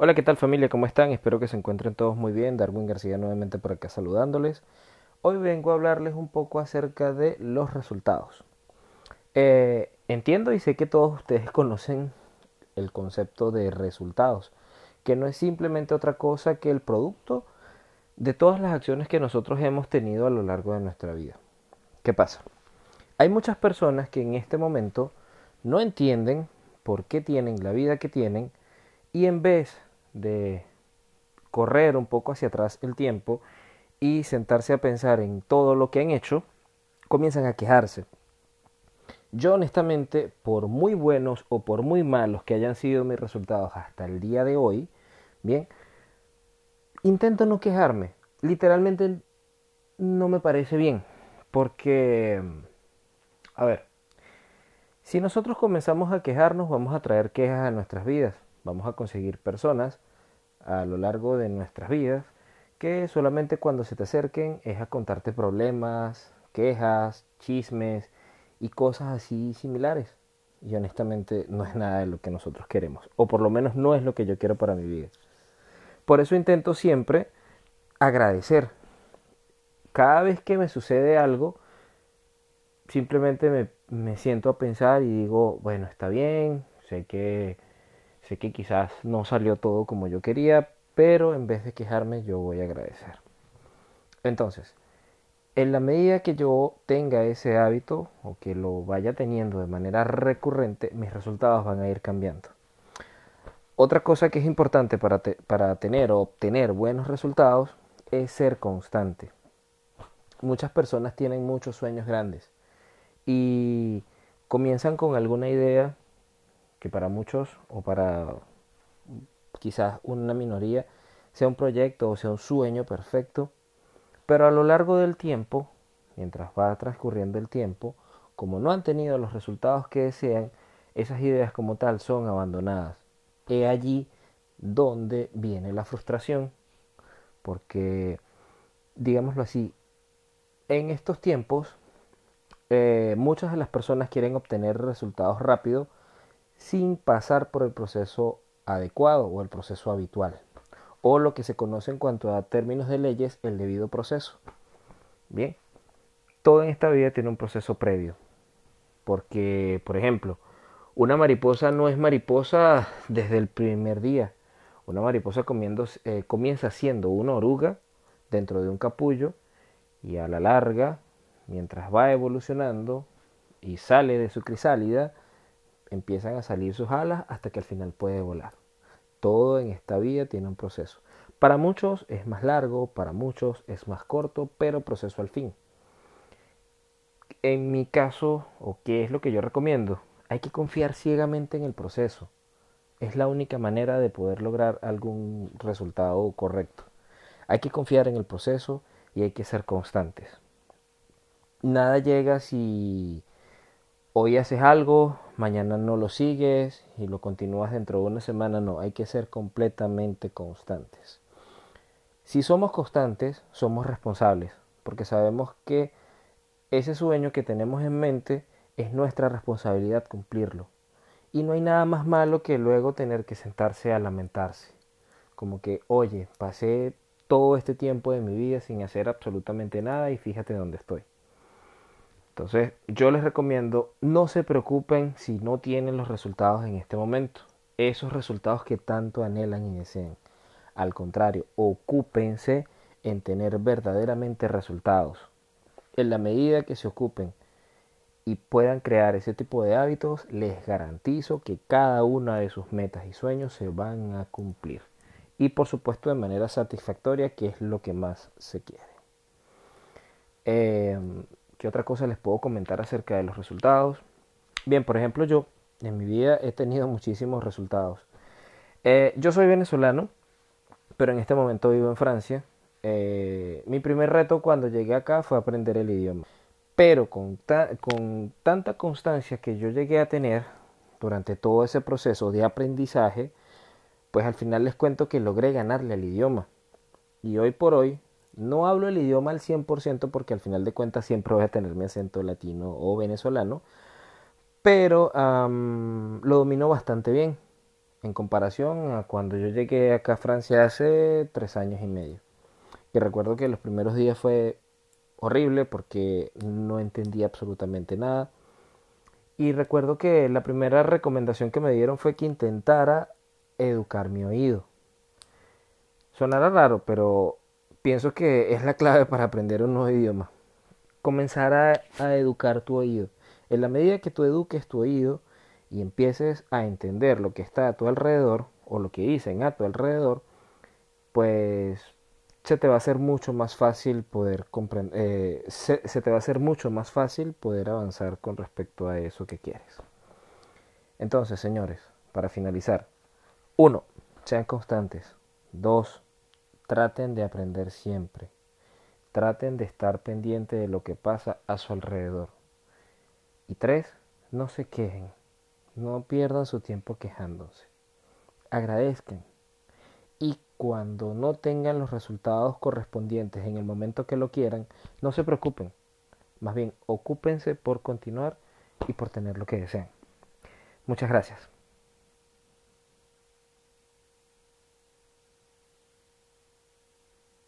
Hola, ¿qué tal familia? ¿Cómo están? Espero que se encuentren todos muy bien. Darwin García nuevamente por acá saludándoles. Hoy vengo a hablarles un poco acerca de los resultados. Eh, entiendo y sé que todos ustedes conocen el concepto de resultados, que no es simplemente otra cosa que el producto de todas las acciones que nosotros hemos tenido a lo largo de nuestra vida. ¿Qué pasa? Hay muchas personas que en este momento no entienden por qué tienen la vida que tienen y en vez de correr un poco hacia atrás el tiempo y sentarse a pensar en todo lo que han hecho, comienzan a quejarse. Yo honestamente, por muy buenos o por muy malos que hayan sido mis resultados hasta el día de hoy, bien, intento no quejarme. Literalmente no me parece bien, porque, a ver, si nosotros comenzamos a quejarnos, vamos a traer quejas a nuestras vidas, vamos a conseguir personas a lo largo de nuestras vidas que solamente cuando se te acerquen es a contarte problemas, quejas, chismes y cosas así similares. Y honestamente no es nada de lo que nosotros queremos, o por lo menos no es lo que yo quiero para mi vida. Por eso intento siempre agradecer. Cada vez que me sucede algo, simplemente me, me siento a pensar y digo, bueno, está bien, sé que Sé que quizás no salió todo como yo quería, pero en vez de quejarme yo voy a agradecer. Entonces, en la medida que yo tenga ese hábito o que lo vaya teniendo de manera recurrente, mis resultados van a ir cambiando. Otra cosa que es importante para, para tener o obtener buenos resultados es ser constante. Muchas personas tienen muchos sueños grandes y comienzan con alguna idea que para muchos o para quizás una minoría sea un proyecto o sea un sueño perfecto, pero a lo largo del tiempo, mientras va transcurriendo el tiempo, como no han tenido los resultados que desean, esas ideas como tal son abandonadas. He allí donde viene la frustración, porque, digámoslo así, en estos tiempos eh, muchas de las personas quieren obtener resultados rápidos sin pasar por el proceso adecuado o el proceso habitual, o lo que se conoce en cuanto a términos de leyes, el debido proceso. Bien, todo en esta vida tiene un proceso previo, porque, por ejemplo, una mariposa no es mariposa desde el primer día. Una mariposa eh, comienza siendo una oruga dentro de un capullo y a la larga, mientras va evolucionando y sale de su crisálida, empiezan a salir sus alas hasta que al final puede volar. Todo en esta vida tiene un proceso. Para muchos es más largo, para muchos es más corto, pero proceso al fin. En mi caso, o qué es lo que yo recomiendo, hay que confiar ciegamente en el proceso. Es la única manera de poder lograr algún resultado correcto. Hay que confiar en el proceso y hay que ser constantes. Nada llega si hoy haces algo, mañana no lo sigues y lo continúas dentro de una semana, no, hay que ser completamente constantes. Si somos constantes, somos responsables, porque sabemos que ese sueño que tenemos en mente es nuestra responsabilidad cumplirlo. Y no hay nada más malo que luego tener que sentarse a lamentarse. Como que, oye, pasé todo este tiempo de mi vida sin hacer absolutamente nada y fíjate dónde estoy. Entonces, yo les recomiendo, no se preocupen si no tienen los resultados en este momento, esos resultados que tanto anhelan y desean. Al contrario, ocúpense en tener verdaderamente resultados. En la medida que se ocupen y puedan crear ese tipo de hábitos, les garantizo que cada una de sus metas y sueños se van a cumplir. Y por supuesto de manera satisfactoria, que es lo que más se quiere. Eh, ¿Qué otra cosa les puedo comentar acerca de los resultados? Bien, por ejemplo, yo en mi vida he tenido muchísimos resultados. Eh, yo soy venezolano, pero en este momento vivo en Francia. Eh, mi primer reto cuando llegué acá fue aprender el idioma. Pero con, con tanta constancia que yo llegué a tener durante todo ese proceso de aprendizaje, pues al final les cuento que logré ganarle al idioma. Y hoy por hoy no hablo el idioma al 100% porque al final de cuentas siempre voy a tener mi acento latino o venezolano, pero lo domino bastante bien. en comparación a cuando yo llegué acá a Francia hace tres años y medio. Y recuerdo que los primeros días fue horrible porque no entendía absolutamente nada. Y recuerdo que la primera recomendación que me dieron fue que intentara educar mi oído. Sonará raro, pero pienso que es la clave para aprender un nuevo idioma. Comenzar a, educar tu oído. En la medida que tú eduques tu oído y empieces a entender lo que está a tu alrededor o lo que dicen a tu alrededor, pues se te va a hacer mucho más fácil poder comprender, eh, se te va a hacer mucho más fácil poder avanzar con respecto a eso que quieres. Entonces, señores, para finalizar, uno, sean constantes. Dos, traten de aprender siempre. Traten de estar pendiente de lo que pasa a su alrededor. Y tres, no se quejen. No pierdan su tiempo quejándose. Agradezcan. Y cuando no tengan los resultados correspondientes en el momento que lo quieran, no se preocupen. Más bien, ocúpense por continuar y por tener lo que desean. Muchas gracias.